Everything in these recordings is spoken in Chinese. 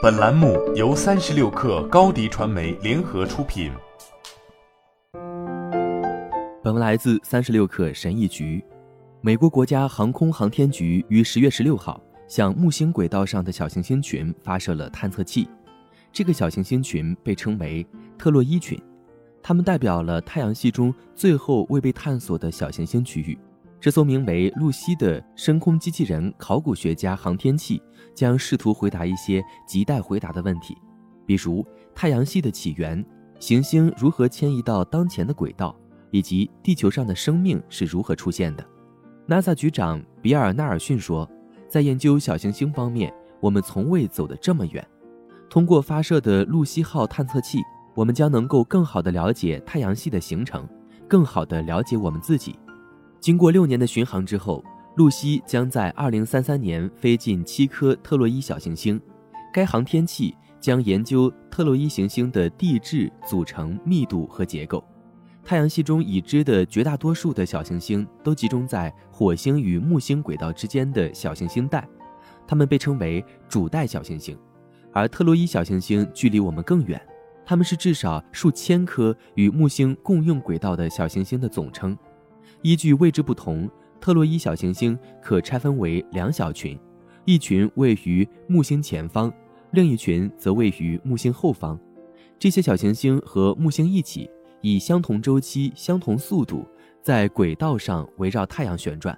本栏目由三十六氪高低传媒联合出品。本文来自三十六氪神译局。美国国家航空航天局于十月十六号向木星轨道上的小行星群发射了探测器。这个小行星群被称为特洛伊群，它们代表了太阳系中最后未被探索的小行星区域。这艘名为“露西”的深空机器人考古学家航天器将试图回答一些亟待回答的问题，比如太阳系的起源、行星如何迁移到当前的轨道，以及地球上的生命是如何出现的。NASA 局长比尔·纳尔逊说：“在研究小行星方面，我们从未走得这么远。通过发射的露西号探测器，我们将能够更好地了解太阳系的形成，更好地了解我们自己。”经过六年的巡航之后，露西将在二零三三年飞进七颗特洛伊小行星。该航天器将研究特洛伊行星的地质组成、密度和结构。太阳系中已知的绝大多数的小行星都集中在火星与木星轨道之间的小行星带，它们被称为主带小行星。而特洛伊小行星距离我们更远，它们是至少数千颗与木星共用轨道的小行星的总称。依据位置不同，特洛伊小行星可拆分为两小群，一群位于木星前方，另一群则位于木星后方。这些小行星和木星一起，以相同周期、相同速度，在轨道上围绕太阳旋转。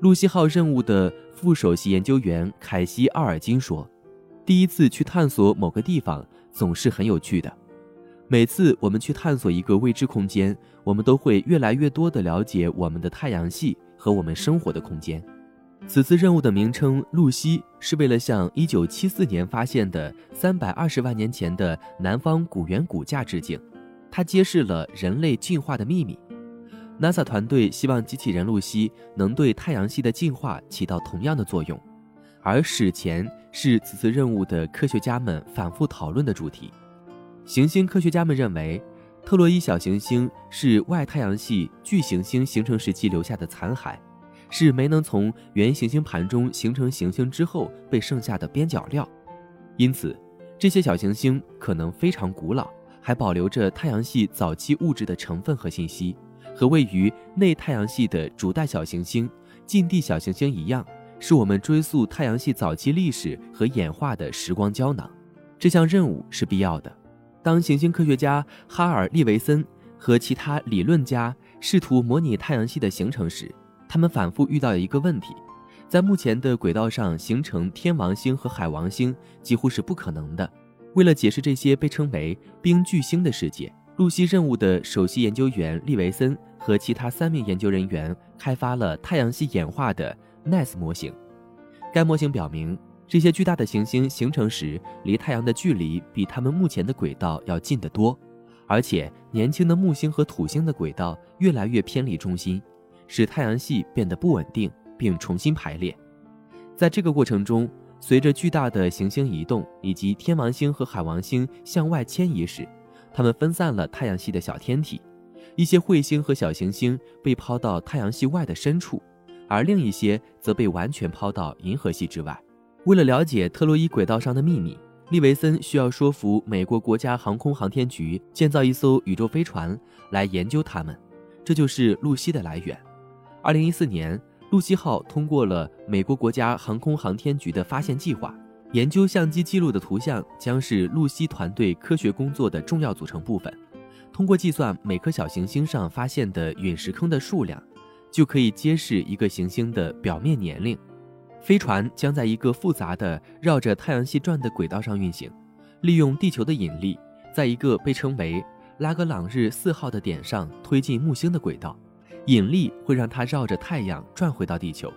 露西号任务的副首席研究员凯西·奥尔金说：“第一次去探索某个地方总是很有趣的。”每次我们去探索一个未知空间，我们都会越来越多地了解我们的太阳系和我们生活的空间。此次任务的名称“露西”是为了向1974年发现的320万年前的南方古猿骨架致敬，它揭示了人类进化的秘密。NASA 团队希望机器人露西能对太阳系的进化起到同样的作用，而史前是此次任务的科学家们反复讨论的主题。行星科学家们认为，特洛伊小行星是外太阳系巨行星形成时期留下的残骸，是没能从原行星盘中形成行星之后被剩下的边角料。因此，这些小行星可能非常古老，还保留着太阳系早期物质的成分和信息，和位于内太阳系的主带小行星、近地小行星一样，是我们追溯太阳系早期历史和演化的时光胶囊。这项任务是必要的。当行星科学家哈尔·利维森和其他理论家试图模拟太阳系的形成时，他们反复遇到一个问题：在目前的轨道上形成天王星和海王星几乎是不可能的。为了解释这些被称为冰巨星的世界，露西任务的首席研究员利维森和其他三名研究人员开发了太阳系演化的 Nice 模型。该模型表明。这些巨大的行星形成时，离太阳的距离比它们目前的轨道要近得多，而且年轻的木星和土星的轨道越来越偏离中心，使太阳系变得不稳定并重新排列。在这个过程中，随着巨大的行星移动以及天王星和海王星向外迁移时，它们分散了太阳系的小天体，一些彗星和小行星被抛到太阳系外的深处，而另一些则被完全抛到银河系之外。为了了解特洛伊轨道上的秘密，利维森需要说服美国国家航空航天局建造一艘宇宙飞船来研究它们。这就是露西的来源。二零一四年，露西号通过了美国国家航空航天局的发现计划，研究相机记录的图像将是露西团队科学工作的重要组成部分。通过计算每颗小行星上发现的陨石坑的数量，就可以揭示一个行星的表面年龄。飞船将在一个复杂的绕着太阳系转的轨道上运行，利用地球的引力，在一个被称为拉格朗日四号的点上推进木星的轨道。引力会让它绕着太阳转回到地球，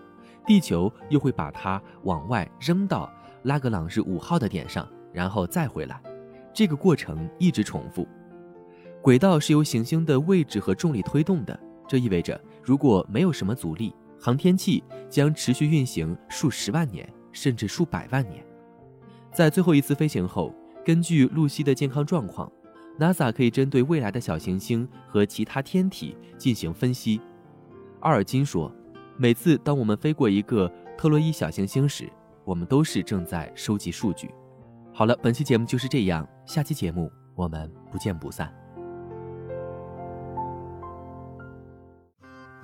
地球又会把它往外扔到拉格朗日五号的点上，然后再回来。这个过程一直重复。轨道是由行星的位置和重力推动的，这意味着如果没有什么阻力。航天器将持续运行数十万年，甚至数百万年。在最后一次飞行后，根据露西的健康状况，NASA 可以针对未来的小行星和其他天体进行分析。奥尔金说：“每次当我们飞过一个特洛伊小行星时，我们都是正在收集数据。”好了，本期节目就是这样，下期节目我们不见不散。